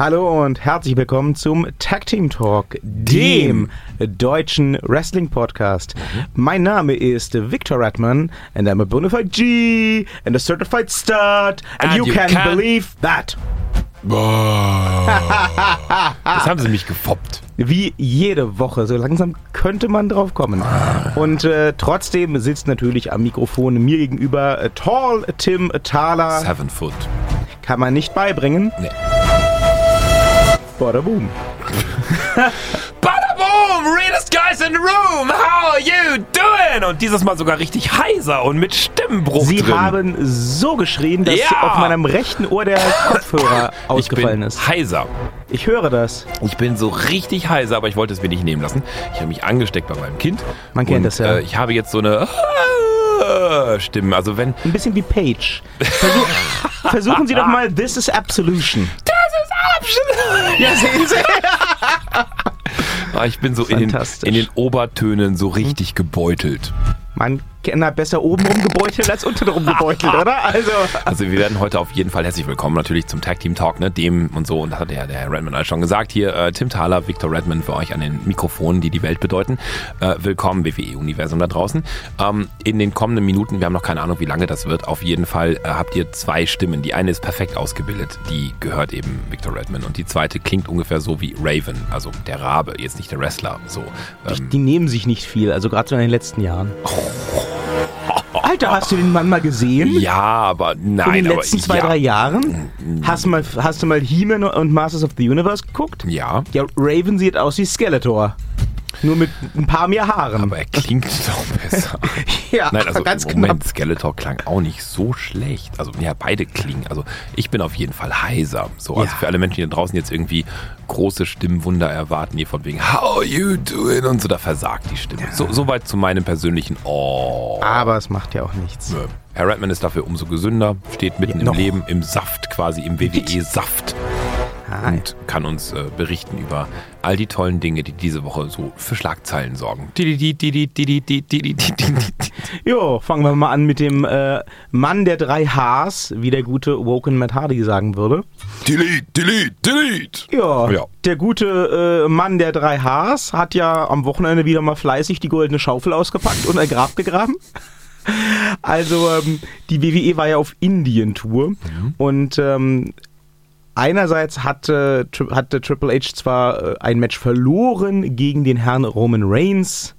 Hallo und herzlich willkommen zum Tag Team Talk, dem deutschen Wrestling Podcast. Mein Name ist Victor Redman and I'm a bona fide G and a certified stud and, And you, you can, can- believe that. Jetzt haben sie mich gefoppt. Wie jede Woche, so langsam könnte man drauf kommen. Und äh, trotzdem sitzt natürlich am Mikrofon mir gegenüber äh, Tall Tim Thaler. Seven Foot. Kann man nicht beibringen. Nee. Bada boom. Bada boom! Realest guys in the room! How are you doing? Und dieses Mal sogar richtig heiser und mit Stimmbruch Sie drin. haben so geschrien, dass Ja. auf meinem rechten Ohr der Kopfhörer ausgefallen ist. heiser. Ich höre das. Ich bin so richtig heiser, aber ich wollte es mir nicht nehmen lassen. Ich habe mich angesteckt bei meinem Kind. Man kennt und, das ja. Äh, ich habe jetzt so eine Stimme. Also wenn Ein bisschen wie Paige. Versuch, versuchen Sie doch mal This is Absolution. Ja, sehen Sie. Ah, ich bin so in den, in den Obertönen so richtig gebeutelt. Man kennt da besser oben rumgebeutelt als unten rumgebeutelt, oder? Also. Also wir werden heute auf jeden Fall herzlich willkommen natürlich zum Tag Team Talk, ne, dem und so, und das hat der, der Herr Redman alles schon gesagt. Hier äh, Tim Thaler, Victor Redman für euch an den Mikrofonen, die die Welt bedeuten. Äh, willkommen WWE-Universum da draußen. Ähm, in den kommenden Minuten, wir haben noch keine Ahnung, wie lange das wird, auf jeden Fall äh, habt ihr zwei Stimmen. Die eine ist perfekt ausgebildet, die gehört eben Victor Redman und die zweite klingt ungefähr so wie Raven, also der Rabe, jetzt nicht der Wrestler. So, ähm, Die nehmen sich nicht viel, also gerade so in den letzten Jahren. Alter, hast du den Mann mal gesehen? ja, aber nein, in den aber letzten zwei, ja, drei Jahren? Hast du mal, hast du mal He-Man und Masters of the Universe geguckt? Ja, Ja, Raven sieht aus wie Skeletor. Nur mit ein paar mehr Haaren. aber er klingt doch besser. ja, Nein, also ganz Moment, knapp. Skeletor klang auch nicht so schlecht. Also ja, beide klingen. Also ich bin auf jeden Fall heiser. So, also Ja. für alle Menschen, die da draußen jetzt irgendwie große Stimmwunder erwarten, hier von wegen How are you doing? Und so, da versagt die Stimme. So, soweit zu meinem persönlichen Oh. Aber es macht ja auch nichts. Nö. Herr Redman ist dafür umso gesünder, steht mitten Noch. im Leben, im Saft quasi, im WWE-Saft Ah, und kann uns äh, berichten über all die tollen Dinge, die diese Woche so für Schlagzeilen sorgen. Jo, fangen wir mal an mit dem äh, Mann der drei Hs, wie der gute Woken Matt Hardy sagen würde. Delete, delete, delete. Ja, Ja. der gute äh, Mann der drei Hs hat ja am Wochenende wieder mal fleißig die goldene Schaufel ausgepackt und ein Grab gegraben. Also ähm, die WWE war ja auf Indien-Tour und ähm, einerseits hatte, hatte Triple H zwar äh, ein Match verloren gegen den Herrn Roman Reigns,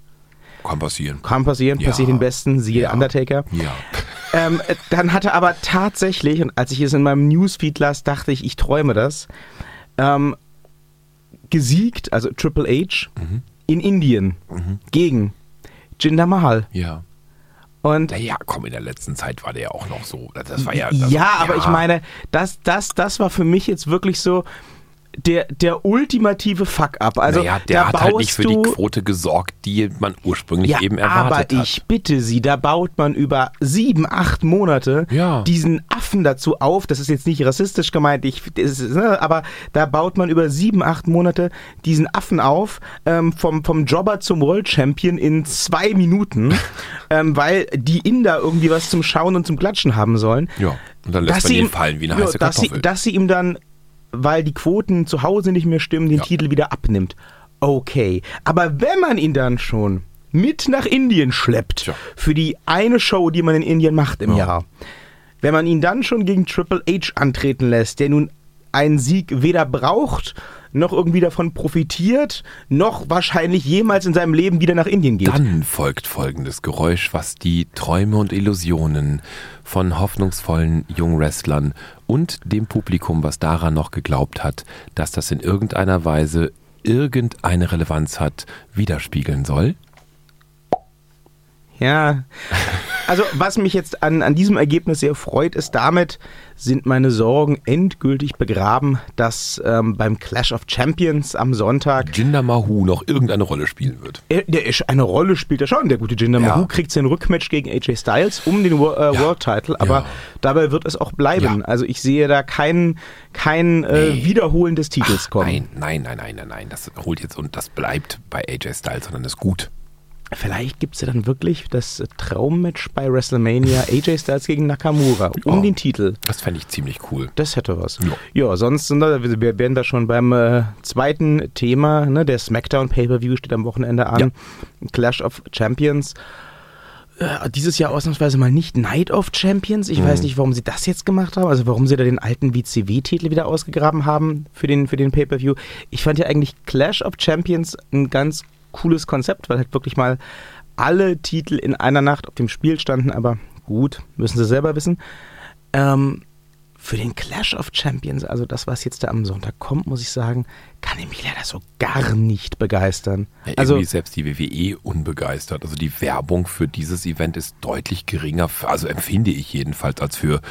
Kann passieren. kann passieren, Ja. passiert den Besten, siehe Ja. Undertaker. Ja. Ähm, äh, dann hatte aber tatsächlich, und als ich es in meinem Newsfeed las, dachte ich, ich träume das, ähm, gesiegt, also Triple H, in Indien gegen Jinder Mahal. Ja. Und Naja, komm, in der letzten Zeit war der ja auch noch so. Das war ja. Also, ja, aber ich meine, das, das, das war für mich jetzt wirklich so der, der ultimative Fuck-up. Also naja, der hat halt nicht für die Quote gesorgt, die man ursprünglich ja, eben erwartet aber hat. ich bitte Sie, da baut man über sieben, acht Monate Ja. diesen Affen dazu auf. Das ist jetzt nicht rassistisch gemeint, ich, ist, ne, aber da baut man über sieben, acht Monate diesen Affen auf, ähm, vom, vom Jobber zum World Champion in zwei Minuten, ähm, weil die Inder irgendwie was zum Schauen und zum Klatschen haben sollen. Ja, und dann lässt Dass man ihn ihm- fallen wie eine heiße dass sie, Kartoffel. dass sie ihm dann, weil die Quoten zu Hause nicht mehr stimmen, den Ja. Titel wieder abnimmt. Okay. Aber wenn man ihn dann schon mit nach Indien schleppt, Tja. für die eine Show, die man in Indien macht im Ja. Jahr, wenn man ihn dann schon gegen Triple H antreten lässt, der nun einen Sieg weder braucht, noch irgendwie davon profitiert, noch wahrscheinlich jemals in seinem Leben wieder nach Indien geht. Dann folgt folgendes Geräusch, was die Träume und Illusionen von hoffnungsvollen Jungwrestlern und dem Publikum, was daran noch geglaubt hat, dass das in irgendeiner Weise irgendeine Relevanz hat, widerspiegeln soll. Ja. Also, was mich jetzt an, an diesem Ergebnis sehr freut, ist, damit sind meine Sorgen endgültig begraben, dass ähm, beim Clash of Champions am Sonntag Jinder Mahoo noch irgendeine Rolle spielen wird. er, der ist eine Rolle spielt er schon. Der gute Jinder Ja. Mahoo kriegt sein Rückmatch gegen AJ Styles um den äh, Ja. World Title, aber Ja. dabei wird es auch bleiben. Also ich sehe da kein, kein äh, Nee. Wiederholen des Titels kommen. Nein, nein, nein, nein, nein, nein. Das holt jetzt und das bleibt bei AJ Styles, sondern ist gut. Vielleicht gibt es ja dann wirklich das Traummatch bei WrestleMania AJ Styles gegen Nakamura um Oh. den Titel. Das fände ich ziemlich cool. Das hätte was. Ja. Ja, sonst sind da, wir werden da schon beim äh, zweiten Thema. Ne? Der SmackDown Pay-Per-View steht am Wochenende an. Clash of Champions. Äh, dieses Jahr ausnahmsweise mal nicht Night of Champions. Ich Mhm. weiß nicht, warum sie das jetzt gemacht haben. Also warum sie da den alten WCW-Titel wieder ausgegraben haben für den, für den Pay-Per-View. Ich fand ja eigentlich Clash of Champions ein ganz cooles Konzept, weil halt wirklich mal alle Titel in einer Nacht auf dem Spiel standen. Aber gut, müssen sie selber wissen. Ähm, für den Clash of Champions, also das, was jetzt da am Sonntag kommt, muss ich sagen, kann ich mich leider so gar nicht begeistern. Ja, also selbst die WWE unbegeistert. Also die Werbung für dieses Event ist deutlich geringer, also empfinde ich jedenfalls, als für,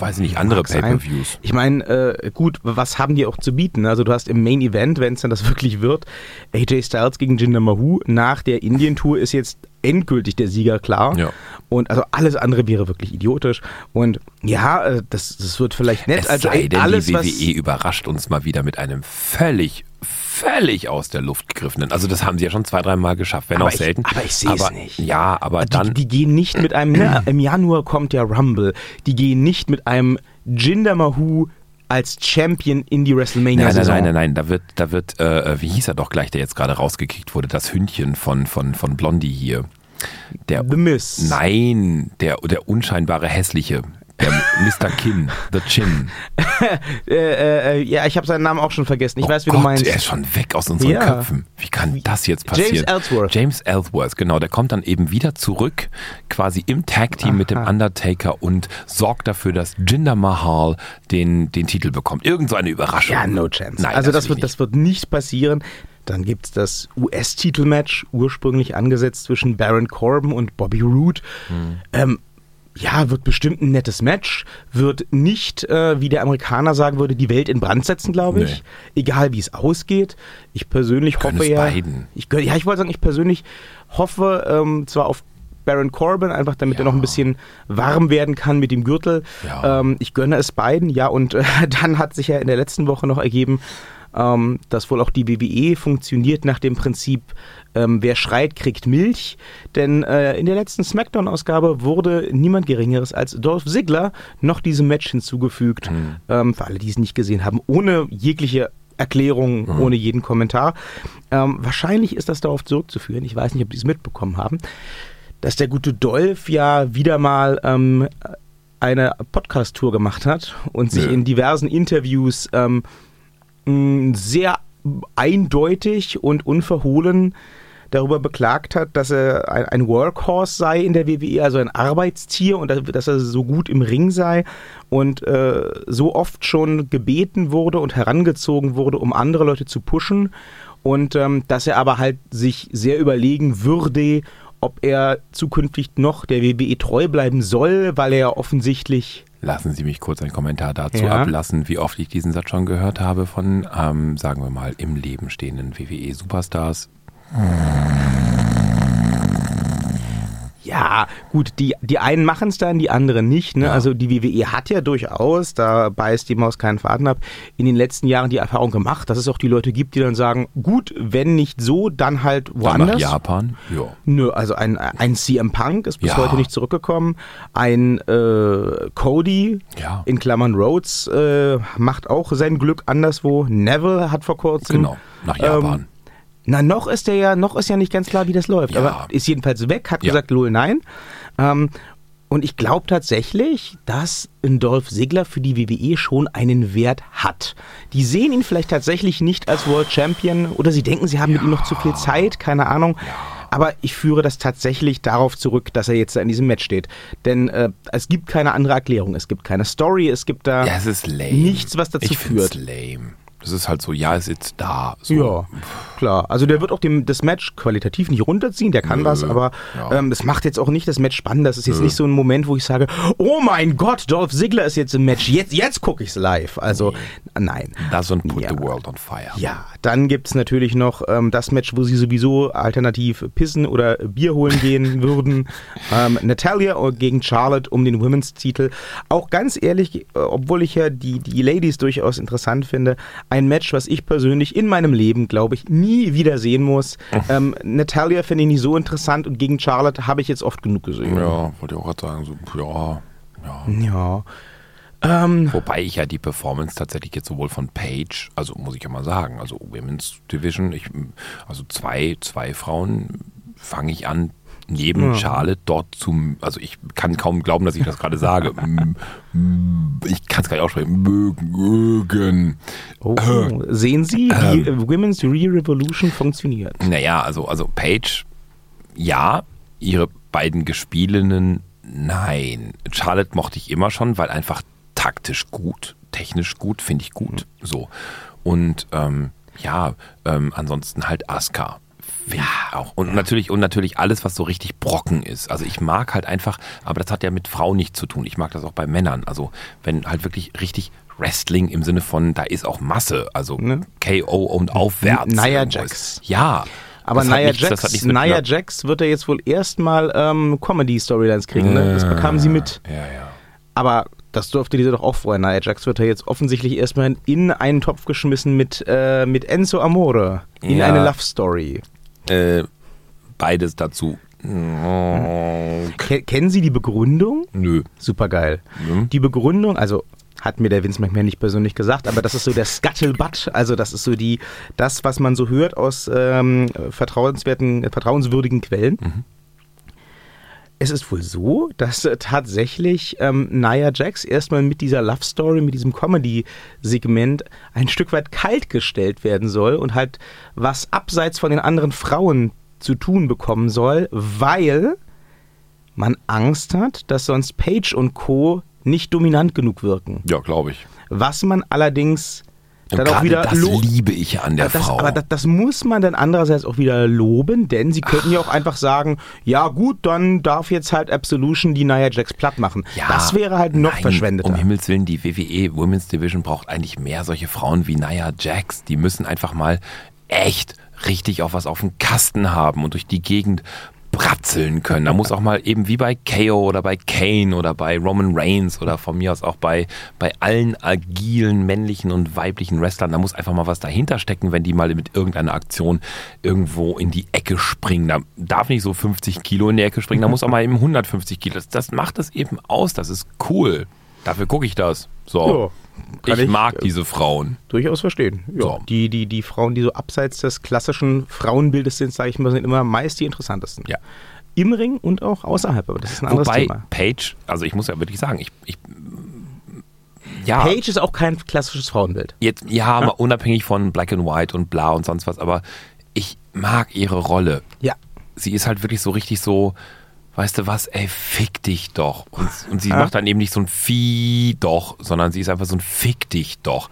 weiß ich nicht, andere. Pay-Per-Views. Ich meine, äh, gut, was haben die auch zu bieten? Also du hast im Main Event, wenn es dann das wirklich wird, AJ Styles gegen Jinder Mahoo. Nach der Indien-Tour ist jetzt endgültig der Sieger klar. Ja. Und also alles andere wäre wirklich idiotisch. Und ja, äh, das, das wird vielleicht nett. Es also sei denn, alles, die WWE überrascht uns mal wieder mit einem völlig, völlig aus der Luft gegriffenen. Also das haben sie ja schon zwei, dreimal geschafft, wenn Aber auch ich- selten. aber ich sehe es nicht. Ja, aber die, dann... die gehen nicht mit einem, ne, im Januar kommt ja Rumble, die gehen nicht mit einem Jinder Mahoo als Champion in die Nein, nein, WrestleMania-Saison. nein, nein, nein, da wird, da wird, äh, wie hieß er doch gleich, der jetzt gerade rausgekickt wurde, das Hündchen von, von, von Blondie hier. Der, The Miz. nein, der, der unscheinbare hässliche, der Mr. Kin, The Chin. Äh, äh, ja, ich habe seinen Namen auch schon vergessen. Ich Oh weiß, wie Gott, du meinst. Er ist schon weg aus unseren Ja. Köpfen. Wie kann das jetzt passieren? James Ellsworth. James Ellsworth, genau. Der kommt dann eben wieder zurück, quasi im Tag-Team mit dem. Undertaker und sorgt dafür, dass Jinder Mahal den, den Titel bekommt. Irgend so eine Überraschung. Ja, no chance. Nein, also das wird, das wird nicht passieren. Dann gibt es das US-Titelmatch, ursprünglich angesetzt zwischen Baron Corbin und Bobby Roode. Hm. Ähm, ja, wird bestimmt ein nettes Match. Wird nicht, äh, wie der Amerikaner sagen würde, die Welt in Brand setzen, glaube ich. Egal wie es ausgeht. Ich persönlich hoffe ja. beiden. Ich, ja, ich wollte sagen, ich persönlich hoffe ähm, zwar auf Baron Corbin, einfach damit er Ja. noch ein bisschen warm werden kann mit dem Gürtel. Ja. Ähm, ich gönne es beiden, ja, und äh, dann hat sich ja in der letzten Woche noch ergeben, ähm, dass wohl auch die WWE funktioniert nach dem Prinzip, ähm, wer schreit, kriegt Milch. Denn äh, in der letzten SmackDown-Ausgabe wurde niemand Geringeres als Dolph Ziggler noch diesem Match hinzugefügt. Ähm, für alle, die es nicht gesehen haben, ohne jegliche Erklärung, ohne jeden Kommentar. Ähm, wahrscheinlich ist das darauf zurückzuführen, ich weiß nicht, ob die es mitbekommen haben, dass der gute Dolph ja wieder mal ähm, eine Podcast-Tour gemacht hat und sich Nö. in diversen Interviews ähm, sehr eindeutig und unverhohlen darüber beklagt hat, dass er ein, Workhorse sei in der WWE, also ein Arbeitstier und dass- dass er so gut im Ring sei und äh, so oft schon gebeten wurde und herangezogen wurde, um andere Leute zu pushen und ähm, dass er aber halt sich sehr überlegen würde, ob er zukünftig noch der WWE treu bleiben soll, weil er ja offensichtlich Lassen Sie mich kurz einen Kommentar dazu Ja. ablassen, wie oft ich diesen Satz schon gehört habe von, ähm, sagen wir mal, im Leben stehenden WWE-Superstars. Ja, gut, die, die einen machen es dann, die anderen nicht. Ne? Ja. Also die WWE hat ja durchaus, da beißt die Maus keinen Faden ab, in den letzten Jahren die Erfahrung gemacht, dass es auch die Leute gibt, die dann sagen, gut, wenn nicht so, dann halt Dann woanders. nach Japan. Ja. Nö, also ein, ein CM Punk ist bis Ja. heute nicht zurückgekommen. Ein äh, Cody, Ja. in Klammern Rhodes, äh, macht auch sein Glück anderswo. Neville hat vor kurzem. Genau, nach Japan. Ähm, na, noch ist der ja, noch ist ja nicht ganz klar, wie das läuft. Ja. Aber ist jedenfalls weg, hat Ja. gesagt, lol, nein. Ähm, und ich glaube tatsächlich, dass ein Dolph Ziggler für die WWE schon einen Wert hat. Die sehen ihn vielleicht tatsächlich nicht als World Champion oder sie denken, sie haben mit ihm noch zu viel Zeit, keine Ahnung. Aber ich führe das tatsächlich darauf zurück, dass er jetzt da in diesem Match steht. Denn äh, es gibt keine andere Erklärung. Es gibt keine Story, es gibt da Ja, nichts, was dazu ich führt. lame. Das ist halt so, ja, es ist jetzt da. So. Ja, klar. Also der wird auch dem, das Match qualitativ nicht runterziehen, der kann Nö, was, aber ja. ähm, das macht jetzt auch nicht das Match spannend. Das ist jetzt nicht so ein Moment, wo ich sage, oh mein Gott, Dolph Ziggler ist jetzt im Match, jetzt, jetzt gucke ich es live. Also nein. Doesn't put Ja. the world on fire. Ja, dann gibt's natürlich noch ähm, das Match, wo sie sowieso alternativ pissen oder Bier holen gehen würden. Ähm, Natalia gegen Charlotte um den Women's-Titel. Auch ganz ehrlich, äh, obwohl ich ja die, die Ladies durchaus interessant finde, ein Match, was ich persönlich in meinem Leben, glaube ich, nie wieder sehen muss. ähm, Natalia finde ich nicht so interessant und gegen Charlotte habe ich jetzt oft genug gesehen. Ja, wollte ich auch gerade sagen, so, ja, ja. Ja. Ähm, Wobei ich ja die Performance tatsächlich jetzt sowohl von Paige, also muss ich ja mal sagen, also Women's Division, ich, also zwei, zwei Frauen fange ich an, neben Ja. Charlotte dort zum, also ich kann kaum glauben, dass ich das gerade sage. Ich kann es gar nicht aussprechen. Mögen, oh, sehen Sie, wie äh, Women's Re-Revolution funktioniert? Naja, also, also Paige, ja, ihre beiden Gespielinnen, nein. Charlotte mochte ich immer schon, weil einfach taktisch gut, technisch gut, finde ich gut. So. Und ähm, ja, ähm, ansonsten halt Ja, auch. Und natürlich, und natürlich alles, was so richtig Brocken ist. Also ich mag halt einfach, aber das hat ja mit Frauen nichts zu tun. Ich mag das auch bei Männern. Also wenn halt wirklich richtig Wrestling im Sinne von, da ist auch Masse, also Ne? KO und aufwärts. Irgendwo Jax. Ja. Aber Nia Jax, Nia ja. Jax wird ja jetzt wohl erstmal ähm, Comedy-Storylines kriegen. Ne? Das bekam sie mit. Ja, ja. Aber das durfte diese doch auch vorher. Nia Jax wird ja jetzt offensichtlich erstmal in einen Topf geschmissen mit, äh, mit Enzo Amore. In Ja. eine Love Story. Äh, beides dazu. Oh, Ke kennen Sie die Begründung? nö. Super geil. Mhm. Die Begründung, also hat mir der Vince McMahon nicht persönlich gesagt, aber das ist so der Scuttlebutt, also das ist so die, das, was man so hört aus ähm, vertrauenswerten, vertrauenswürdigen Quellen. Mhm. Es ist wohl so, dass äh, tatsächlich ähm, Nia Jax erstmal mit dieser Love Story, mit diesem Comedy-Segment ein Stück weit kalt gestellt werden soll und halt was abseits von den anderen Frauen zu tun bekommen soll, weil man Angst hat, dass sonst Page und Co. nicht dominant genug wirken. Ja, glaube ich. Was man allerdings dann auch wieder das liebe ich an der das, Frau. aber das, das muss man dann andererseits auch wieder loben, denn sie könnten ja auch einfach sagen, ja gut, dann darf jetzt halt Absolution die Nia Jax platt machen. Ja, das wäre halt noch nein, verschwendeter. Um Himmels Willen, die WWE Women's Division braucht eigentlich mehr solche Frauen wie Nia Jax. Die müssen einfach mal echt richtig auch was auf dem Kasten haben und durch die Gegend bratzeln können. Da muss auch mal eben wie bei KO oder bei Kane oder bei Roman Reigns oder von mir aus auch bei, bei allen agilen männlichen und weiblichen Wrestlern, da muss einfach mal was dahinter stecken, wenn die mal mit irgendeiner Aktion irgendwo in die Ecke springen. Da darf nicht so 50 Kilo in die Ecke springen, da muss auch mal eben 150 Kilo. Das, das macht es eben aus, das ist cool. Dafür gucke ich das. So. Kann ich, ich, mag äh, diese Frauen. Durchaus verstehen. Ja, So. die, die, die Frauen, die so abseits des klassischen Frauenbildes sind, sage ich mal, sind immer meist die interessantesten. Ja. Im Ring und auch außerhalb, aber das ist ein anderes Wobei Thema. Paige, also ich muss ja wirklich sagen, ich, ich ja, Page ist auch kein klassisches Frauenbild. jetzt ja, mal unabhängig von Black and White und bla und sonst was, aber ich mag ihre Rolle. Ja. Sie ist halt wirklich so richtig so, weißt du was, ey, fick dich doch. Und, und sie Ja. macht dann eben nicht so ein Vieh doch, sondern sie ist einfach so ein Fick dich doch.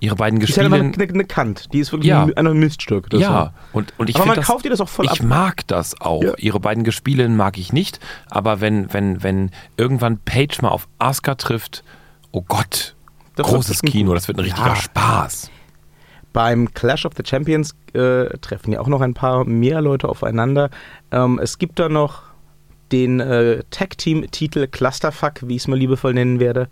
Ihre beiden Die ist halt einfach Gespielen. eine, eine Kant. Die ist wirklich Ja. ein, Miststück. Das Ja, und, und ich Aber man das, kauft ihr das auch voll Ich ab. mag das auch. Ja. Ihre beiden Gespielinnen mag ich nicht, aber wenn, wenn, wenn irgendwann Paige mal auf Asuka trifft, oh Gott, Das großes Kino, das wird ein richtiger Ja. Spaß. Beim Clash of the Champions äh, treffen ja auch noch ein paar mehr Leute aufeinander. Ähm, es gibt da noch den äh, Tag-Team-Titel Clusterfuck, wie ich es mal liebevoll nennen werde.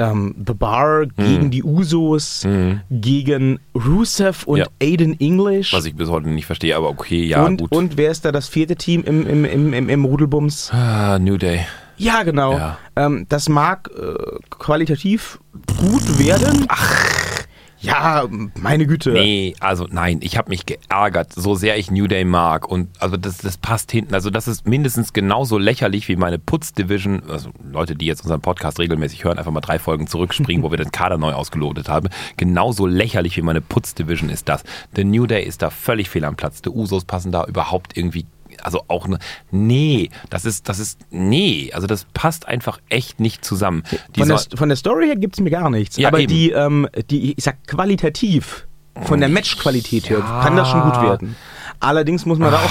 Ähm, The Bar gegen die Usos, gegen Rusev und Mhm. Ja. Aiden English. Was ich bis heute nicht verstehe, aber okay, ja, und, gut. und wer ist da das vierte Team im, im, im, im, im Rudelbums? ah, New Day. Ja, genau. Ja. Ähm, das mag äh, qualitativ gut werden. Ach. Ja, meine Güte. Nee, also nein, ich habe mich geärgert, so sehr ich New Day mag. Und also das, das passt hinten, also das ist mindestens genauso lächerlich wie meine Putz-Division, also Leute, die jetzt unseren Podcast regelmäßig hören, einfach mal drei Folgen zurückspringen, wo wir den Kader neu ausgelotet haben, genauso lächerlich wie meine Putz-Division ist das. Der New Day ist da völlig fehl am Platz, die Usos passen da überhaupt irgendwie also auch ne, nee, das ist, das ist, nee, also das passt einfach echt nicht zusammen. Die Von der, von der Story her gibt es mir gar nichts. Ja, aber eben. die, ähm, die, ich sag qualitativ, von der Matchqualität her, Ja. kann das schon gut werden. Allerdings muss man da auch.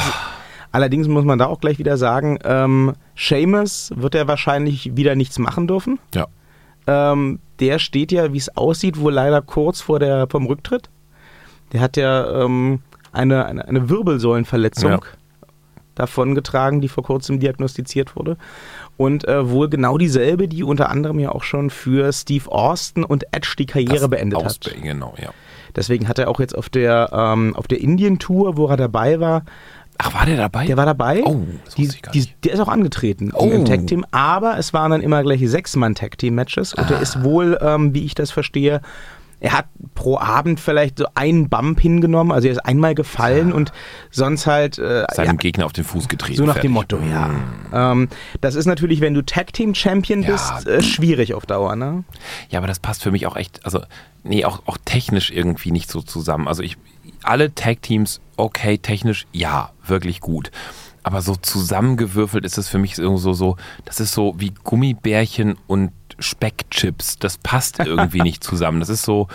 Allerdings muss man da auch gleich wieder sagen, ähm, Seamus wird ja wahrscheinlich wieder nichts machen dürfen. ja. Ähm, der steht ja, wie es aussieht, wohl leider kurz vor der, vom Rücktritt. Der hat ja ähm, eine, eine, eine Wirbelsäulenverletzung. Ja. Davongetragen, die vor kurzem diagnostiziert wurde. Und äh, wohl genau dieselbe, die unter anderem ja auch schon für Steve Austin und Edge die Karriere Das beendet hat. Ausbe- Genau, ja. Deswegen hat er auch jetzt auf der, ähm, auf der Indien-Tour, wo er dabei war, Ach, war der dabei? der war dabei. Oh, das die, ich gar die, nicht. Der ist auch angetreten Oh. im Tag-Team, aber es waren dann immer gleich Sechs-Mann-Tag-Team-Matches und Ah. er ist wohl, ähm, wie ich das verstehe, er hat pro Abend vielleicht so einen Bump hingenommen, also er ist einmal gefallen und sonst halt äh, Seinem ja, Gegner auf den Fuß getreten. so nach fertig. dem Motto, ja. Ähm, das ist natürlich, wenn du Tag-Team-Champion Ja. bist, äh, schwierig auf Dauer, ne? Ja, aber das passt für mich auch echt, also, nee, auch, auch technisch irgendwie nicht so zusammen. Also ich, alle Tag-Teams, okay, technisch, ja, wirklich gut. Aber so zusammengewürfelt ist es für mich so, so, so, das ist so wie Gummibärchen und Speckchips. Das passt irgendwie nicht zusammen. Das ist so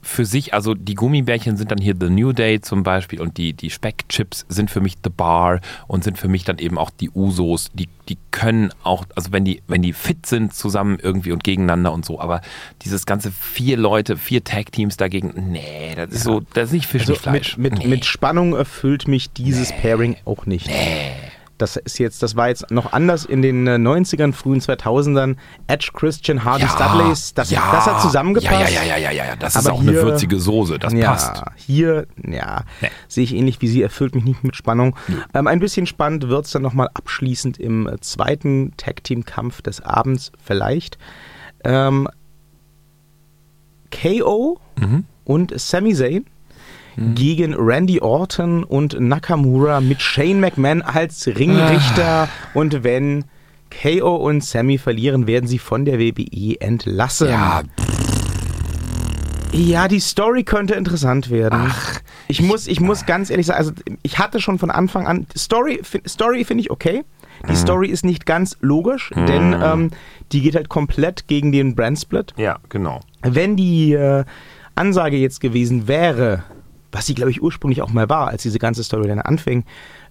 für sich, also die Gummibärchen sind dann hier The New Day zum Beispiel und die, die Speckchips sind für mich The Bar und sind für mich dann eben auch die Usos. Die, die können auch, also wenn die, wenn die fit sind zusammen irgendwie und gegeneinander und so, aber dieses ganze vier Leute, vier Tag-Teams dagegen, nee, das ist so, das ist nicht Fisch, Also nicht Fleisch. mit, mit, nee. mit Spannung erfüllt mich dieses Pairing auch nicht. Das ist jetzt, das war jetzt noch anders in den äh, 90ern, frühen 2000ern. Edge, Christian, Hardy, Studleys, das, ja, das hat zusammengepasst. Ja, ja, ja, ja, ja, ja. Das ist Aber auch eine hier- würzige Soße, das ja, passt. hier, ja, Nee. sehe ich ähnlich wie Sie, erfüllt mich nicht mit Spannung. Ähm, ein bisschen spannend wird es dann nochmal abschließend im äh, zweiten Tag-Team-Kampf des Abends vielleicht. Ähm, KO Mhm. und Sami Zayn gegen Randy Orton und Nakamura mit Shane McMahon als Ringrichter. Und wenn KO und Sammy verlieren, werden sie von der WWE entlassen. Ja, Ja, die Story könnte interessant werden. ich muss, ich muss ganz ehrlich sagen, also ich hatte schon von Anfang an Story, Story finde ich okay. Die Story ist nicht ganz logisch, denn ähm, die geht halt komplett gegen den Brandsplit. ja, genau. Wenn die äh, Ansage jetzt gewesen wäre, was sie glaube ich ursprünglich auch mal war, als diese ganze Storyline anfing,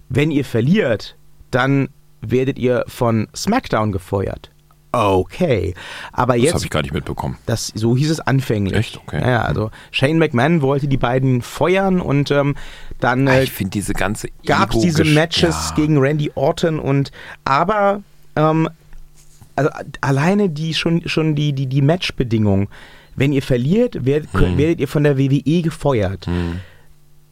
wenn ihr verliert, dann werdet ihr von SmackDown gefeuert. Okay, aber Das jetzt habe ich gar nicht mitbekommen. das, so hieß es anfänglich. Echt? Okay. Ja, also Shane McMahon wollte die beiden feuern und ähm, dann Ah, äh, ich finde diese ganze gab es diese Matches ja. gegen Randy Orton und aber ähm, also alleine die schon schon die die die Matchbedingungen, wenn ihr verliert, werdet, Hm. werdet ihr von der WWE gefeuert.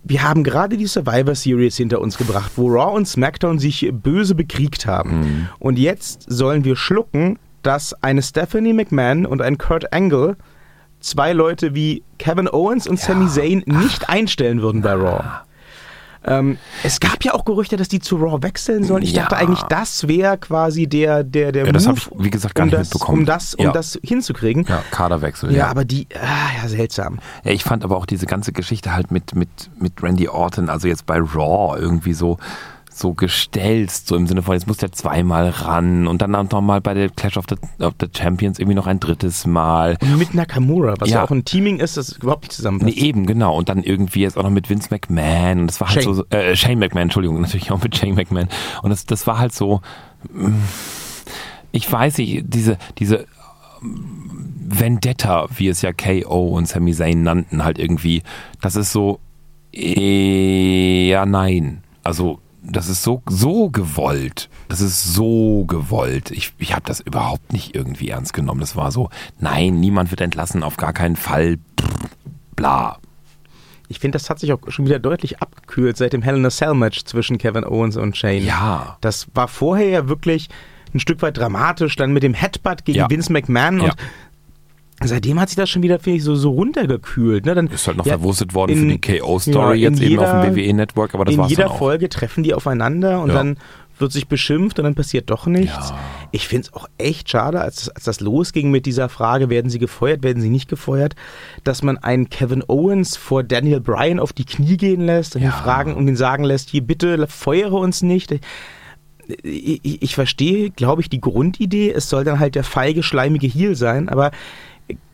Wir haben gerade die Survivor Series hinter uns gebracht, wo Raw und SmackDown sich böse bekriegt haben. Hm. Und jetzt sollen wir schlucken, dass eine Stephanie McMahon und ein Kurt Angle zwei Leute wie Kevin Owens und Sami Zayn nicht einstellen würden bei Raw. Ähm, es gab ja auch Gerüchte, dass die zu Raw wechseln sollen. Ich Ja. dachte eigentlich, das wäre quasi der, der, der Ja, das Move, hab ich, wie gesagt, gar um nicht das, mitbekommen. Um das, um Ja. das hinzukriegen. Ja, Kaderwechsel. Ja, Ja, aber die, ah, ja, seltsam. Ja, ich fand aber auch diese ganze Geschichte halt mit, mit, mit Randy Orton, also jetzt bei Raw irgendwie so, so gestelzt, so im Sinne von, jetzt muss der zweimal ran und dann auch noch mal bei der Clash of the, of the Champions irgendwie noch ein drittes Mal. Und mit Nakamura, was ja, Ja. auch ein Teaming ist, das überhaupt nicht zusammenpasst. Nee, eben, genau. Und dann irgendwie jetzt auch noch mit Vince McMahon. Und das war halt Shane. so, äh, Shane McMahon, Entschuldigung, natürlich auch mit Shane McMahon. Und das, das war halt so, mm, ich weiß nicht, diese, diese ähm, Vendetta, wie es ja KO und Sami Zayn nannten, halt irgendwie, das ist so, ja, nein. Also, das ist so, so gewollt. Das ist so gewollt. Ich, ich habe das überhaupt nicht irgendwie ernst genommen. Das war so, nein, niemand wird entlassen, auf gar keinen Fall. Bla. Ich finde, das hat sich auch schon wieder deutlich abgekühlt seit dem Hell in a Cell Match zwischen Kevin Owens und Shane. Ja. Das war vorher ja wirklich ein Stück weit dramatisch, dann mit dem Headbutt gegen Ja. Vince McMahon und Ja. Seitdem hat sich das schon wieder, finde ich, so, so runtergekühlt. Ne? Dann, Ist halt noch ja, verwurstet worden in- für die KO-Story ja, jetzt eben auf dem jeder- WWE-Network, aber das in war's jeder. Folge treffen die aufeinander und Ja. dann wird sich beschimpft und dann passiert doch nichts. Ja. Ich finde es auch echt schade, als, als das losging mit dieser Frage, werden sie gefeuert, werden sie nicht gefeuert, dass man einen Kevin Owens vor Daniel Bryan auf die Knie gehen lässt und ihn Ja. fragen und ihn sagen lässt, hier bitte feuere uns nicht. Ich, ich, ich verstehe, glaube ich, die Grundidee, es soll dann halt der feige, schleimige Heel sein, aber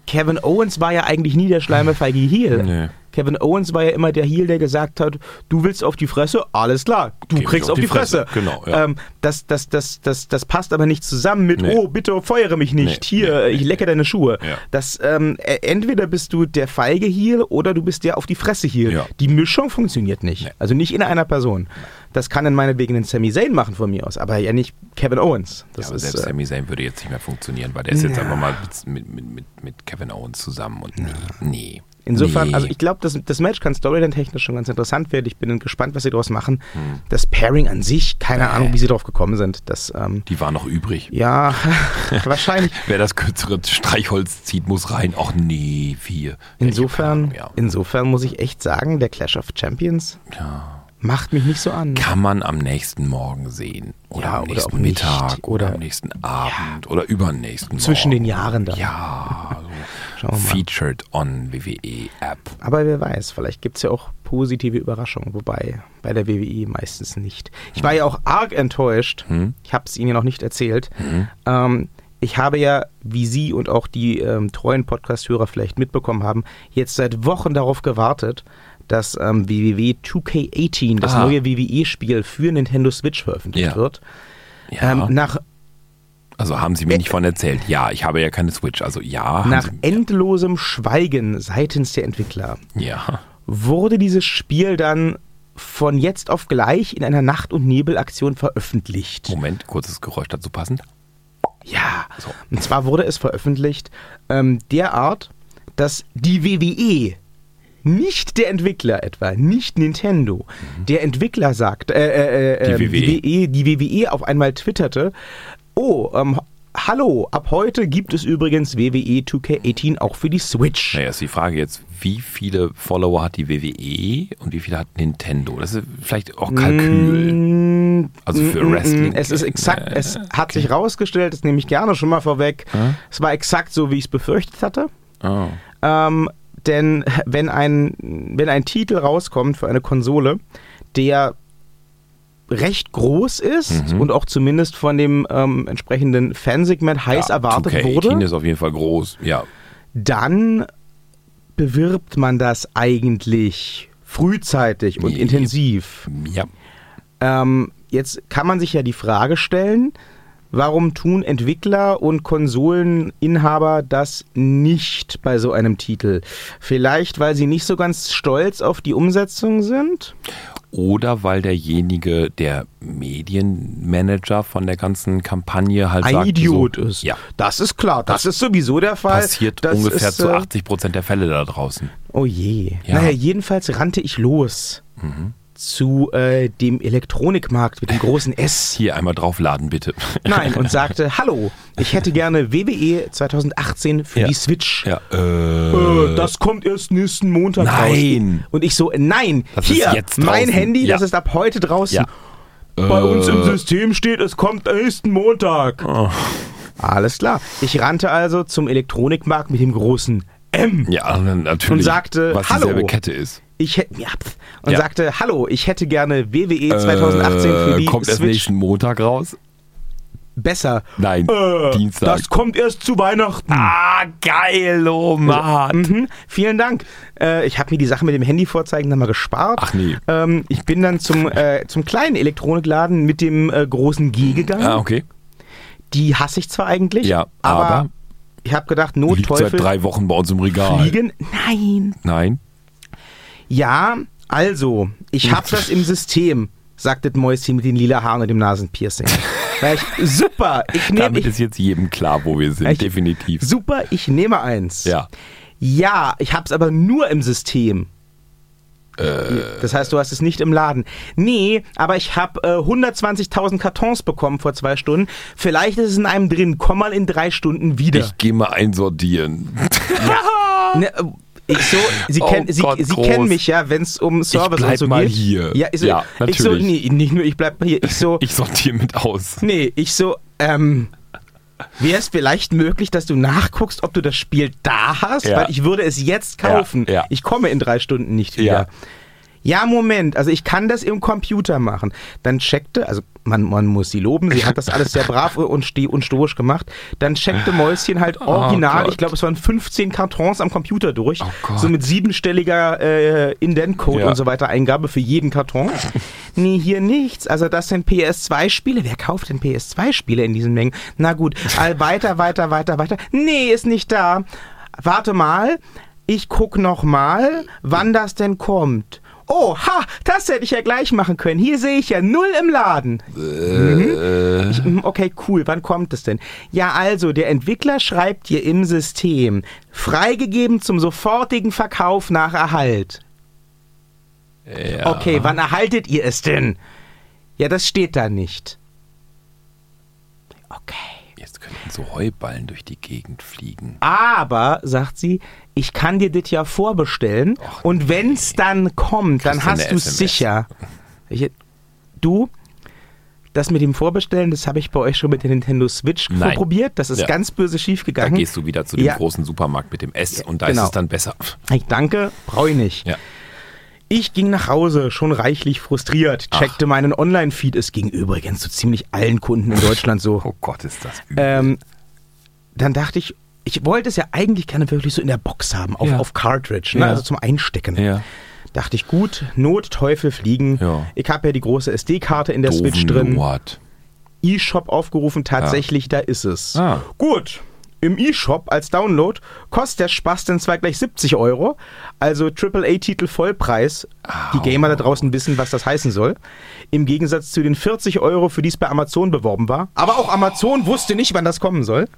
Kevin Owens war ja eigentlich nie der schleime, feige Heel. Nee. Kevin Owens war ja immer der Heel, der gesagt hat, du willst auf die Fresse, alles klar, du Geb ich kriegst auf die Fresse. Genau, ja. ähm, das, das, das, das, das passt aber nicht zusammen mit, Nee. oh, bitte feuere mich nicht, Nee, hier, nee, ich lecke deine Schuhe. Ja. Das, ähm, äh, entweder bist du der feige Heel oder du bist der auf die Fresse Heel. Ja. Die Mischung funktioniert nicht. Also nicht in einer Person. Das kann in meinetwegen ein Sami Zayn machen von mir aus, aber ja nicht Kevin Owens. Das ja, aber ist, selbst äh, Sami Zayn würde jetzt nicht mehr funktionieren, weil der ist jetzt Ja. einfach mal mit, mit, mit, mit Kevin Owens zusammen und nee, nee. Insofern, nee. also ich glaube, das, das Match kann storyline-technisch schon ganz interessant werden. Ich bin gespannt, was sie daraus machen. Hm. Das Pairing an sich, keine Ahnung, wie sie drauf gekommen sind. Das, ähm, Die war noch übrig. ja, wahrscheinlich. Wer das kürzere Streichholz zieht, muss rein. Ach nee, vier. Insofern, Ja. insofern muss ich echt sagen, der Clash of Champions ja. Macht mich nicht so an. Kann man am nächsten Morgen sehen. Oder Ja, am oder nächsten nicht. Mittag. Oder, Oder- am nächsten Abend. Oder übernächsten Zwischen Morgen. den Jahren dann. Ja, so featured on WWE App. Aber wer weiß, vielleicht gibt es ja auch positive Überraschungen, wobei bei der WWE meistens nicht. Ich war ja auch arg enttäuscht, Hm? ich habe es Ihnen ja noch nicht erzählt. Ähm, ich habe ja, wie Sie und auch die ähm, treuen Podcast-Hörer vielleicht mitbekommen haben, jetzt seit Wochen darauf gewartet, dass ähm, WWW 2K18, das Ah. neue WWE-Spiel für Nintendo Switch veröffentlicht Ja. wird. Ja. Ähm, nach also haben Sie mir nicht von erzählt. Ja, ich habe ja keine Switch. Also ja. nach endlosem Schweigen seitens der Entwickler ja. wurde dieses Spiel dann von jetzt auf gleich in einer Nacht- und Nebelaktion veröffentlicht. Moment, kurzes Geräusch dazu passend. Ja, So. und zwar wurde es veröffentlicht ähm, derart, dass die WWE, nicht der Entwickler etwa, nicht Nintendo, der Entwickler sagt, äh, äh, äh, Mhm. Die ähm, WWE. die, WWE, die WWE auf einmal twitterte, oh, ähm, hallo, ab heute gibt es übrigens WWE 2K18 auch für die Switch. Naja, ist die Frage jetzt, wie viele Follower hat die WWE und wie viele hat Nintendo? Das ist vielleicht auch Kalkül. Mm, Also für mm, mm, Wrestling. Es ist exakt, Äh, es hat sich rausgestellt, das nehme ich gerne schon mal vorweg. Es war exakt so, wie ich es befürchtet hatte. Oh. Ähm, denn wenn ein, wenn ein Titel rauskommt für eine Konsole, der recht groß ist Mhm. und auch zumindest von dem ähm, entsprechenden Fansegment heiß Ja, erwartet 2K18 wurde, ist auf jeden Fall groß. Ja. dann bewirbt man das eigentlich frühzeitig und Nee. intensiv. Ja. Ähm, jetzt kann man sich ja die Frage stellen, warum tun Entwickler und Konsoleninhaber das nicht bei so einem Titel? Vielleicht, weil sie nicht so ganz stolz auf die Umsetzung sind? Oder weil derjenige, der Medienmanager von der ganzen Kampagne halt Ein sagt, Idiot so, ist. Ja. Das ist klar, das, ist sowieso der Fall. Passiert das ungefähr ist, zu äh, 80 Prozent der Fälle da draußen. Oh je. Ja. Naja, jedenfalls rannte ich los Mhm. Zu äh, dem Elektronikmarkt mit dem großen S. Hier einmal draufladen, bitte. Nein, und sagte, hallo, ich hätte gerne WWE 2018 für Ja. die Switch. Ja, Äh, äh, das kommt erst nächsten Montag Nein. raus. Und ich so, nein, Das ist hier, jetzt mein. Handy, Ja. das ist ab heute draußen. Ja. Bei uns im Äh. System steht, es kommt nächsten Montag. Oh. Alles klar. Ich rannte also zum Elektronikmarkt mit dem großen M. ja, natürlich. Und sagte, was hallo. dieselbe Kette ist. Ich hätte, ja, und Ja. sagte, hallo, ich hätte gerne WWE 2018 für die äh, kommt erst Switch. nächsten Montag raus? Besser. Nein, Äh, Dienstag. Das kommt erst zu Weihnachten. ah, geil, oh Mann. Mhm, vielen Dank. Äh, ich habe mir die Sache mit dem Handy vorzeigen dann mal gespart. Ach nee. Ähm, ich bin dann zum, äh, zum kleinen Elektronikladen mit dem äh, großen G gegangen. Ah, okay. Die hasse ich zwar eigentlich, Ja, aber, aber ich habe gedacht, Liegt seit Notteufel drei Wochen bei uns im Regal. fliegen. Nein. Nein. Ja, also, ich habe das im System, sagt das Mäuschen mit den lila Haaren und dem Nasenpiercing. Ich, super, ich nehme Damit ich, ist jetzt jedem klar, wo wir sind, Ich- definitiv. super, ich nehme eins. Ja. Ja, ich hab's aber nur im System. Das heißt, du hast es nicht im Laden. Nee, aber ich habe äh, 120.000 Kartons bekommen vor zwei Stunden. Vielleicht ist es in einem drin. Komm mal in drei Stunden wieder. Ich gehe mal einsortieren. Ne, äh, ich so, Sie, Oh kennen, Sie, Gott, Sie kennen mich ja, wenn es um Service bleib und so mal geht. hier. Ja, ich so, Ja, ich so, natürlich. nee, nicht nur ich bleib mal hier. Ich so, Ich sortiere mit aus. nee, ich so, ähm, wäre es vielleicht möglich, dass du nachguckst, ob du das Spiel da hast? Ja. Weil ich würde es jetzt kaufen. Ja, ja. Ich komme in drei Stunden nicht wieder. Ja. Moment, also ich kann das im Computer machen. Dann checkte, also man, man muss sie loben, sie hat das alles sehr brav und, ste und stoisch gemacht. Dann checkte Mäuschen halt original, Gott. ich glaube, es waren 15 Kartons am Computer durch. Oh so mit siebenstelliger äh, Indent-Code Ja. und so weiter Eingabe für jeden Karton. nee, hier nichts. Also das sind PS2-Spiele. Wer kauft denn PS2-Spiele in diesen Mengen? Na gut, all weiter, weiter, weiter, weiter. Nee, ist nicht da. Warte mal, ich guck noch mal, wann das denn kommt. Oh, ha, das hätte ich ja gleich machen können. Hier sehe ich ja null im Laden. Mhm. Ich, mm, okay, cool. Wann kommt es denn? Ja, also, der Entwickler schreibt hier im System, freigegeben zum sofortigen Verkauf nach Erhalt. Ja. Okay, wann erhaltet ihr es denn? Ja, das steht da nicht. Okay. Könnten so Heuballen durch die Gegend fliegen. Aber, sagt sie, ich kann dir das ja vorbestellen Och, und wenn's dann kommt, dann Kriegst du hast du es sicher. Ich, du, das mit dem Vorbestellen, das habe ich bei euch schon mit der Nintendo Switch Nein. probiert. Das ist Ja. ganz böse schief Da gegangen. gehst du wieder zu dem Ja. großen Supermarkt mit dem S und da genau. ist es dann besser. Ich danke, brauche ich nicht. Ja. Ich ging nach Hause, schon reichlich frustriert, checkte meinen Online-Feed. Es ging übrigens zu ziemlich allen Kunden in Deutschland so. Oh Gott, ist das übel. Ähm, dann dachte ich, ich wollte es ja eigentlich gerne wirklich so in der Box haben, auf, Ja. auf Cartridge, ne? Ja. also zum Einstecken. ja. Dachte ich, gut, Not, Teufel, Fliegen. Ich habe ja die große SD-Karte in der Switch drin. E-Shop aufgerufen, tatsächlich, da ist es. Ah. Gut. Im E-Shop als Download kostet der Spaß dann zwar gleich 70 Euro, also AAA-Titel Vollpreis. Die Gamer da draußen wissen, was das heißen soll. Im Gegensatz zu den 40 Euro, für die es bei Amazon beworben war. Aber auch Amazon wusste nicht, wann das kommen soll.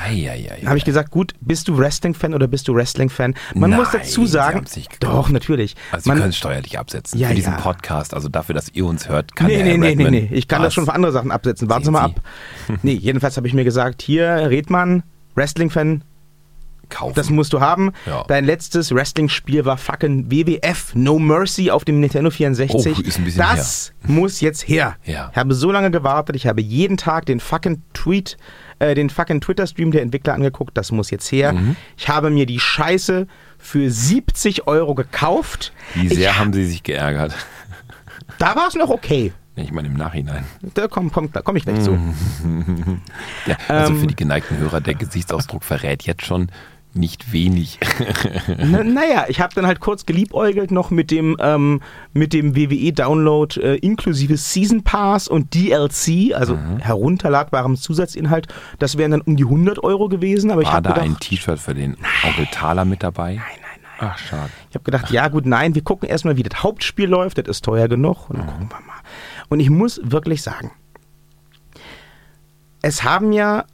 Eieiei. Habe ich gesagt, gut, bist du Wrestling-Fan oder bist du Wrestling-Fan? Man muss Nein, dazu Sie sagen, doch, natürlich. Also Sie Man, können es steuerlich absetzen Ja, für diesen ja. Podcast. Also dafür, dass ihr uns hört, kann nee, der nee, Herr nee, nee, Redman nee, ich kann das schon für andere Sachen absetzen. Warten Sie mal ab. nee, jedenfalls habe ich mir gesagt, hier, Redmann, Wrestling-Fan, kaufen. das musst du haben. Ja. Dein letztes Wrestling-Spiel war fucking WWF No Mercy auf dem Nintendo 64. Oh, das muss jetzt her. Ja. Ich habe so lange gewartet, ich habe jeden Tag den fucking Tweet, äh, den fucking Twitter-Stream der Entwickler angeguckt, das muss jetzt her. Mhm. Ich habe mir die Scheiße für 70 Euro gekauft. Wie sehr ich, haben Sie sich geärgert? da war es noch okay. Ich meine im Nachhinein. Da komme komm, komm ich gleich zu. Ja, also Ähm. für die geneigten Hörer, der Gesichtsausdruck verrät jetzt schon nicht wenig. Na, naja, ich habe dann halt kurz geliebäugelt noch mit dem, ähm, mit dem WWE-Download äh, inklusive Season Pass und DLC, also Mhm. herunterladbarem Zusatzinhalt. Das wären dann um die 100 Euro gewesen, aber ich War habe da gedacht, ein T-Shirt für den Onkel Thaler mit dabei? nein, nein, nein. Ach, schade. Ich habe gedacht, ja gut, nein, wir gucken erstmal, wie das Hauptspiel läuft, das ist teuer genug und dann gucken wir mal. Und ich muss wirklich sagen, es haben ja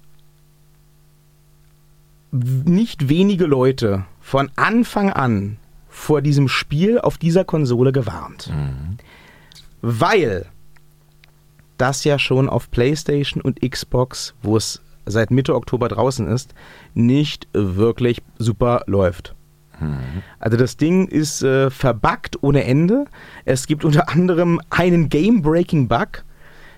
nicht wenige Leute von Anfang an vor diesem Spiel auf dieser Konsole gewarnt. Weil das ja schon auf PlayStation und Xbox, wo es seit Mitte Oktober draußen ist, nicht wirklich super läuft. Also das Ding ist äh, verbuggt ohne Ende. Es gibt unter anderem einen Game-Breaking-Bug,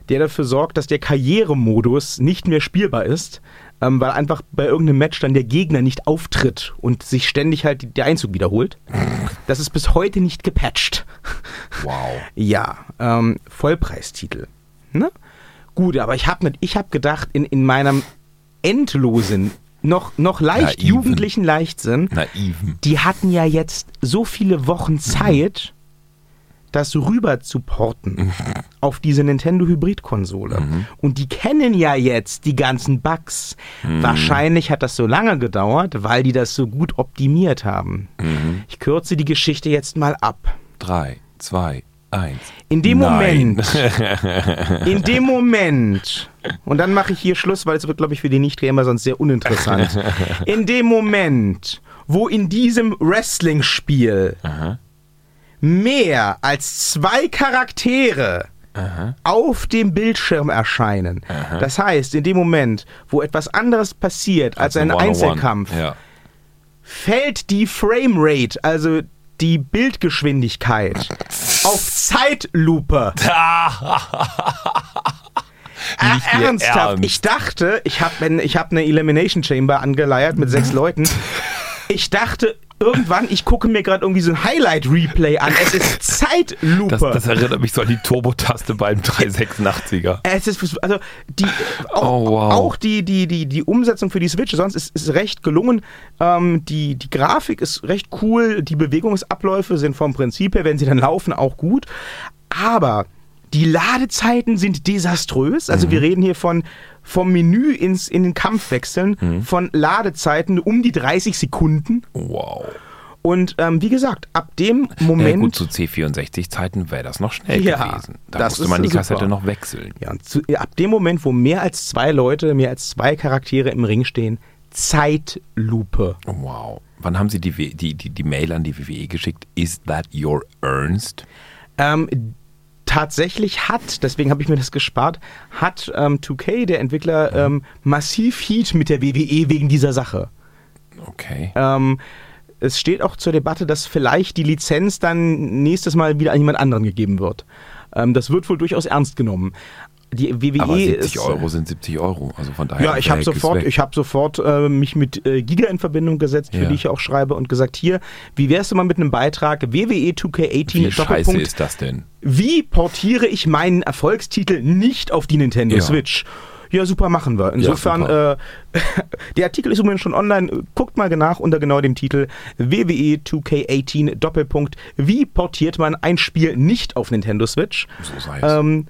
der dafür sorgt, dass der Karrieremodus nicht mehr spielbar ist, ähm, weil einfach bei irgendeinem Match dann der Gegner nicht auftritt und sich ständig halt der Einzug wiederholt. Das ist bis heute nicht gepatcht. Wow. Ja, ähm, Vollpreistitel. Ne? Gut, aber ich habe ich hab gedacht, in, in meinem endlosen, noch, noch leicht Naiven. jugendlichen Leichtsinn, Naiven. die hatten ja jetzt so viele Wochen Zeit, das rüber zu porten auf diese Nintendo Hybrid-Konsole. Und die kennen ja jetzt die ganzen Bugs. Wahrscheinlich hat das so lange gedauert, weil die das so gut optimiert haben. Ich kürze die Geschichte jetzt mal ab. Drei, zwei, eins. In dem Nein. Moment, in dem Moment, und dann mache ich hier Schluss, weil es wird, glaube ich, für die Nicht-Gamer sonst sehr uninteressant. In dem Moment, wo in diesem Wrestling-Spiel Aha. Mehr als zwei Charaktere auf dem Bildschirm erscheinen, das heißt, in dem Moment, wo etwas anderes passiert als, ein One-on-one. Einzelkampf, Ja. fällt die Framerate, also die Bildgeschwindigkeit, auf Zeitlupe. Ah, Ihr ernsthaft. Ernst. Ich dachte, ich habe ich hab eine Elimination Chamber angeleiert mit sechs Leuten. Ich dachte, irgendwann, ich gucke mir gerade irgendwie so ein Highlight-Replay an. Es ist Zeitlupe. Das, das erinnert mich so an die Turbo-Taste beim 386er. Es ist, also die, auch, Oh, wow. auch die, die, die, die Umsetzung für die Switch, sonst ist, ist recht gelungen. Ähm, die, die Grafik ist recht cool, die Bewegungsabläufe sind vom Prinzip her, wenn sie dann laufen, auch gut. Aber die Ladezeiten sind desaströs. Also wir reden hier von vom Menü ins, in den Kampf wechseln, von Ladezeiten um die 30 Sekunden. Wow. Und ähm, wie gesagt, ab dem Ja, Moment. gut, zu C64-Zeiten wäre das noch schnell Ja, gewesen. Da musste man die super. Kassette noch wechseln. Ja, und zu, ab dem Moment, wo mehr als zwei Leute, mehr als zwei Charaktere im Ring stehen, Zeitlupe. Wow. Wann haben Sie die, die, die, die Mail an die WWE geschickt? Is that your Ernst? Ähm, tatsächlich hat, deswegen habe ich mir das gespart, hat ähm, 2K, der Entwickler, ähm, massiv Heat mit der WWE wegen dieser Sache. Okay. Ähm, es steht auch zur Debatte, dass vielleicht die Lizenz dann nächstes Mal wieder an jemand anderen gegeben wird. Ähm, das wird wohl durchaus ernst genommen. Die WWE Aber 70 ist, Euro sind 70 Euro. Also von daher. Ja, ich habe sofort, ich habe sofort äh, mich mit äh, Giga in Verbindung gesetzt, für Ja. die ich auch schreibe und gesagt, hier, wie wärst du mal mit einem Beitrag WWE 2K18 Wie scheiße Doppelpunkt, ist das denn? wie portiere ich meinen Erfolgstitel nicht auf die Nintendo Ja. Switch? Ja, super, machen wir. Insofern, super. äh, der Artikel ist übrigens schon online. Guckt mal nach unter genau dem Titel WWE 2K18 Doppelpunkt. Wie portiert man ein Spiel nicht auf Nintendo Switch? So sei es. Ähm,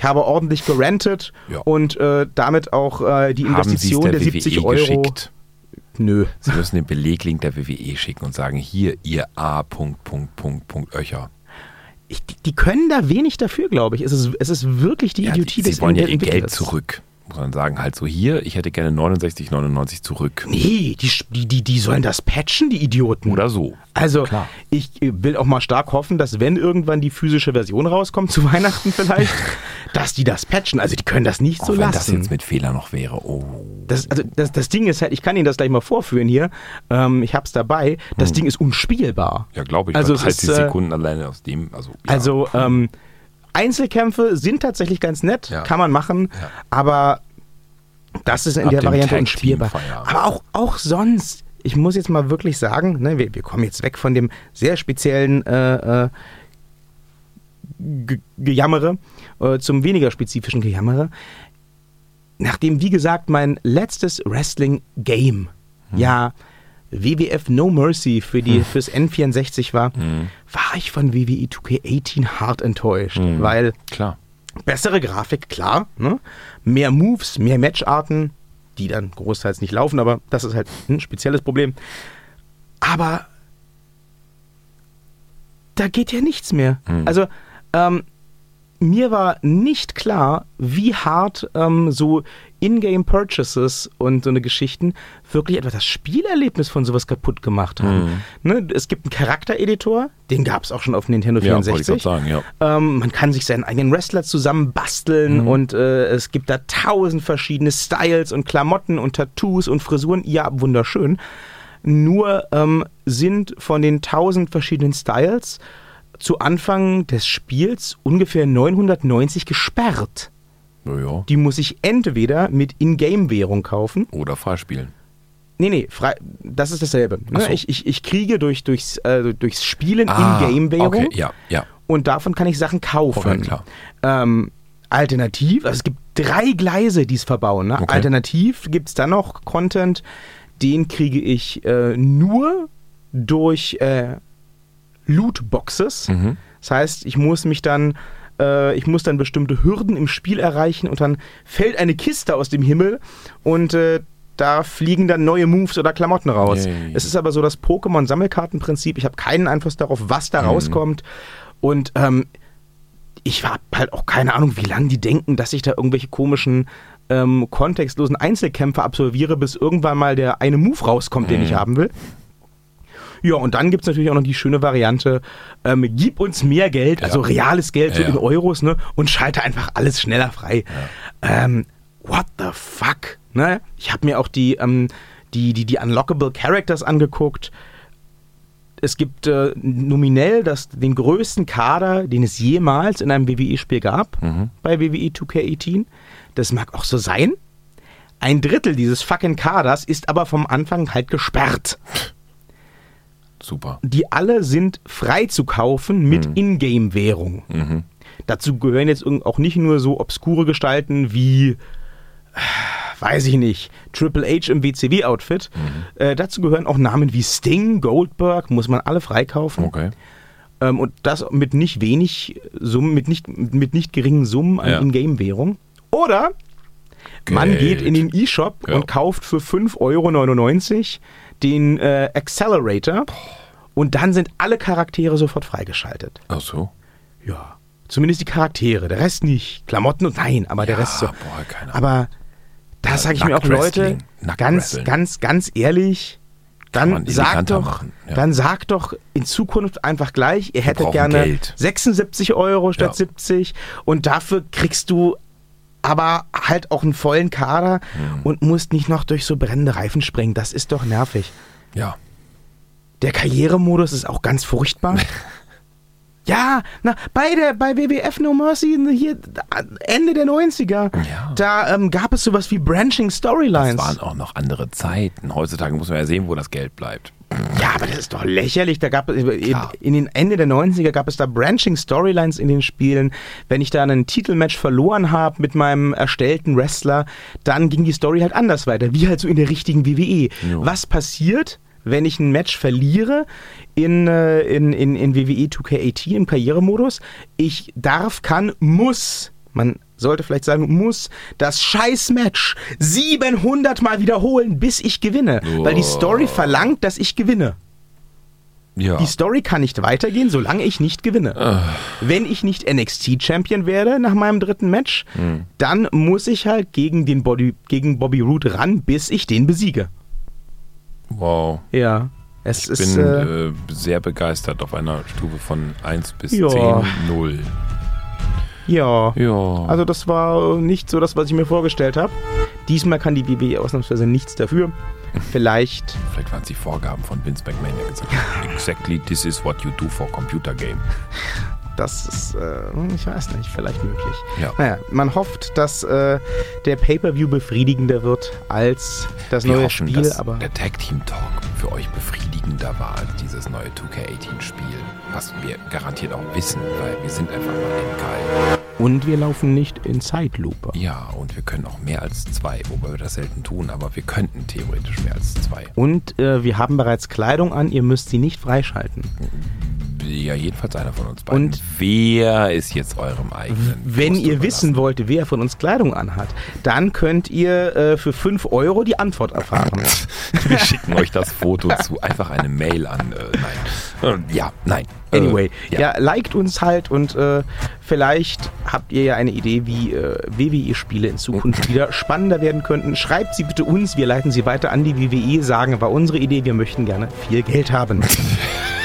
ich habe ordentlich gerantet Ja. und äh, damit auch äh, die Investition der, der, WWE 70 Euro. geschickt? Nö. Sie müssen den Beleglink der WWE schicken und sagen, hier, ihr A. Punkt, Punkt, Punkt, Punkt, Öcher. Ich, die, die können da wenig dafür, glaube ich. Es ist, es ist wirklich die Ja, Idiotie sie, des sie wollen ja ihr. Geld zurück. Muss man sagen, halt so hier, ich hätte gerne 69,99 zurück. Nee, die, die, die, sollen das patchen, die Idioten. Oder so. Also, Klar. ich will auch mal stark hoffen, dass wenn irgendwann die physische Version rauskommt, zu Weihnachten vielleicht, dass die das patchen. Also, die können das nicht Auch so wenn das lassen. jetzt mit Fehler noch wäre. Oh. Das, also das, das Ding ist halt, ich kann Ihnen das gleich mal vorführen hier. Ähm, ich hab's dabei. Das Ding ist unspielbar. Ja, glaube ich. Also bei es 30 ist, äh, Sekunden alleine aus dem. Also, ja. Also ähm, Einzelkämpfe sind tatsächlich ganz nett, Ja. kann man machen, Ja. aber das ist in Ab der Variante unspielbar. Aber auch, auch sonst, ich muss jetzt mal wirklich sagen, ne, wir, wir kommen jetzt weg von dem sehr speziellen äh, äh, Ge- Gejammere äh, zum weniger spezifischen Gejammere. Nachdem, wie gesagt, mein letztes Wrestling-Game ja WWF No Mercy für die, fürs N64 war, war ich von WWE 2K18 hart enttäuscht, weil Klar. bessere Grafik, klar, ne? mehr Moves, mehr Matcharten, die dann großteils nicht laufen, aber das ist halt ein spezielles Problem. Aber da geht ja nichts mehr. Also ähm, mir war nicht klar, wie hart ähm, so Ingame Purchases und so eine Geschichten wirklich etwa das Spielerlebnis von sowas kaputt gemacht haben. Ne? Es gibt einen Charaktereditor, den gab es auch schon auf Nintendo Ja, wollte ich 64. sagen, ja. Ähm, man kann sich seinen eigenen Wrestler zusammenbasteln und äh, es gibt da tausend verschiedene Styles und Klamotten und Tattoos und Frisuren. Ja, wunderschön. Nur ähm, sind von den tausend verschiedenen Styles zu Anfang des Spiels ungefähr 990 gesperrt. Ja, ja. Die muss ich entweder mit Ingame-Währung kaufen. Oder freispielen. Nee, nee, frei, das ist dasselbe. Ne? so. Ich, ich, ich kriege durchs, durchs, äh, durchs Spielen Ah, Ingame-Währung. Okay, ja, ja. Und davon kann ich Sachen kaufen. Okay, klar. Ähm, alternativ, also es gibt drei Gleise, die es verbauen. Ne? Okay. Alternativ gibt es dann noch Content, den kriege ich äh, nur durch äh, Lootboxes. Mhm. Das heißt, ich muss mich dann, äh, ich muss dann bestimmte Hürden im Spiel erreichen und dann fällt eine Kiste aus dem Himmel und äh, da fliegen dann neue Moves oder Klamotten raus. Yay. Es ist aber so das Pokémon-Sammelkartenprinzip. Ich habe keinen Einfluss darauf, was Mhm. da rauskommt. Und ähm, ich habe halt auch keine Ahnung, wie lange die denken, dass ich da irgendwelche komischen, ähm, kontextlosen Einzelkämpfe absolviere, bis irgendwann mal der eine Move rauskommt, den ich haben will. Ja, und dann gibt es natürlich auch noch die schöne Variante, ähm, gib uns mehr Geld, also reales Geld, so in Euros, ne, und schalte einfach alles schneller frei. Ähm, what the fuck? Ne? Ich habe mir auch die, ähm, die, die, die Unlockable Characters angeguckt. Es gibt äh, nominell das, den größten Kader, den es jemals in einem WWE-Spiel gab, bei WWE 2K18. Das mag auch so sein. Ein Drittel dieses fucking Kaders ist aber vom Anfang halt gesperrt. Super. Die alle sind frei zu kaufen mit Mhm. Ingame-Währung. Dazu gehören jetzt auch nicht nur so obskure Gestalten wie, äh, weiß ich nicht, Triple H im WCW-Outfit. Mhm. Äh, dazu gehören auch Namen wie Sting, Goldberg, muss man alle freikaufen. Okay. Ähm, und das mit nicht wenig Summen, mit nicht, mit nicht geringen Summen an Ja. Ingame-Währung. Oder man Geld. geht in den E-Shop Ja. und kauft für 5,99 Euro den äh, Accelerator und dann sind alle Charaktere sofort freigeschaltet. Ach so. Ja. Zumindest die Charaktere, der Rest nicht. Klamotten und nein, aber der Ja, Rest so. boah, keine Ahnung. Aber da sage ich mir auch, Leute, ganz, ganz, ganz ehrlich, dann sagt doch, ja. dann sagt doch in Zukunft einfach gleich, ihr hättet gerne Geld. 76 Euro statt Ja. 70 und dafür kriegst du aber halt auch einen vollen Kader Hm. und musst nicht noch durch so brennende Reifen springen. Das ist doch nervig. Ja. Der Karrieremodus ist auch ganz furchtbar. Ja, na, bei, der, bei WWF No Mercy hier Ende der 90er, Ja. da ähm, gab es sowas wie Branching Das Storylines. waren auch noch andere Zeiten. Heutzutage muss man ja sehen, wo das Geld bleibt. Ja, aber das ist doch lächerlich. Da gab es in, Klar. in den Ende der 90er gab es da Branching Storylines in den Spielen. Wenn ich da einen Titelmatch verloren habe mit meinem erstellten Wrestler, dann ging die Story halt anders weiter, wie halt so in der richtigen WWE. Jo. Was passiert, wenn ich ein Match verliere in, äh, in, in, in WWE 2K18 im Karrieremodus? Ich darf, kann, muss, man sollte vielleicht sagen, muss das Scheiß-Match 700 Mal wiederholen, bis ich gewinne. Weil die Story verlangt, dass ich gewinne. Ja. Die Story kann nicht weitergehen, solange ich nicht gewinne. Wenn ich nicht NXT-Champion werde nach meinem dritten Match, Hm. dann muss ich halt gegen, den Body, gegen Bobby Roode ran, bis ich den besiege. Wow. Ja. Es Ich ist. bin Äh, äh, sehr begeistert auf einer Stufe von 1 bis Ja. 10, 0. ja. Ja. Also, das war nicht so das, was ich mir vorgestellt habe. Diesmal kann die WWE ausnahmsweise nichts dafür. Vielleicht. Vielleicht waren es die Vorgaben von Vince McMahon, der gesagt hat, exactly this is what you do for computer game. Das ist, äh, ich weiß nicht, vielleicht möglich. Ja. Naja, man hofft, dass äh, der Pay-Per-View befriedigender wird als das Wir neue hoffen, Spiel, dass aber der Tag Team Talk für euch befriedigender war als dieses neue 2K18 Spiel. Was wir garantiert auch wissen, weil wir sind einfach mal geil. und wir laufen nicht in Zeitlupe. Ja, und wir können auch mehr als zwei, wobei wir das selten tun, aber wir könnten theoretisch mehr als zwei. Und äh, wir haben bereits Kleidung an, ihr müsst sie nicht freischalten. Ja, jedenfalls einer von uns beiden. Und- wer ist jetzt eurem eigenen? Wenn ihr wissen überlassen? wollt, wer von uns Kleidung anhat, dann könnt ihr äh, für 5 Euro die Antwort erfahren. Wir schicken euch das Foto zu. Einfach eine Mail an. Äh, nein. Äh, ja, nein. Äh, Anyway, ja. ja. liked uns halt und äh, vielleicht habt ihr ja eine Idee, wie äh, WWE-Spiele in Zukunft wieder spannender werden könnten. Schreibt sie bitte uns, wir leiten sie weiter an die WWE, sagen, war unsere Idee, wir möchten gerne viel Geld haben.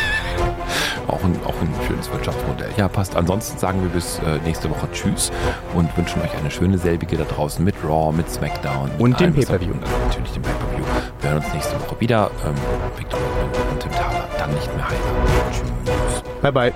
Auch ein, auch ein schönes Wirtschaftsmodell. Ja, passt. Ansonsten sagen wir bis äh, nächste Woche Tschüss und wünschen euch eine schöne selbige da draußen mit Raw, mit SmackDown. mit Und dem Pay-Per-View. Und natürlich dem Pay-Per-View. Wir hören uns nächste Woche wieder. Ähm, Victor und Tim Thaler. Dann nicht mehr heiler. Tschüss. bye bye.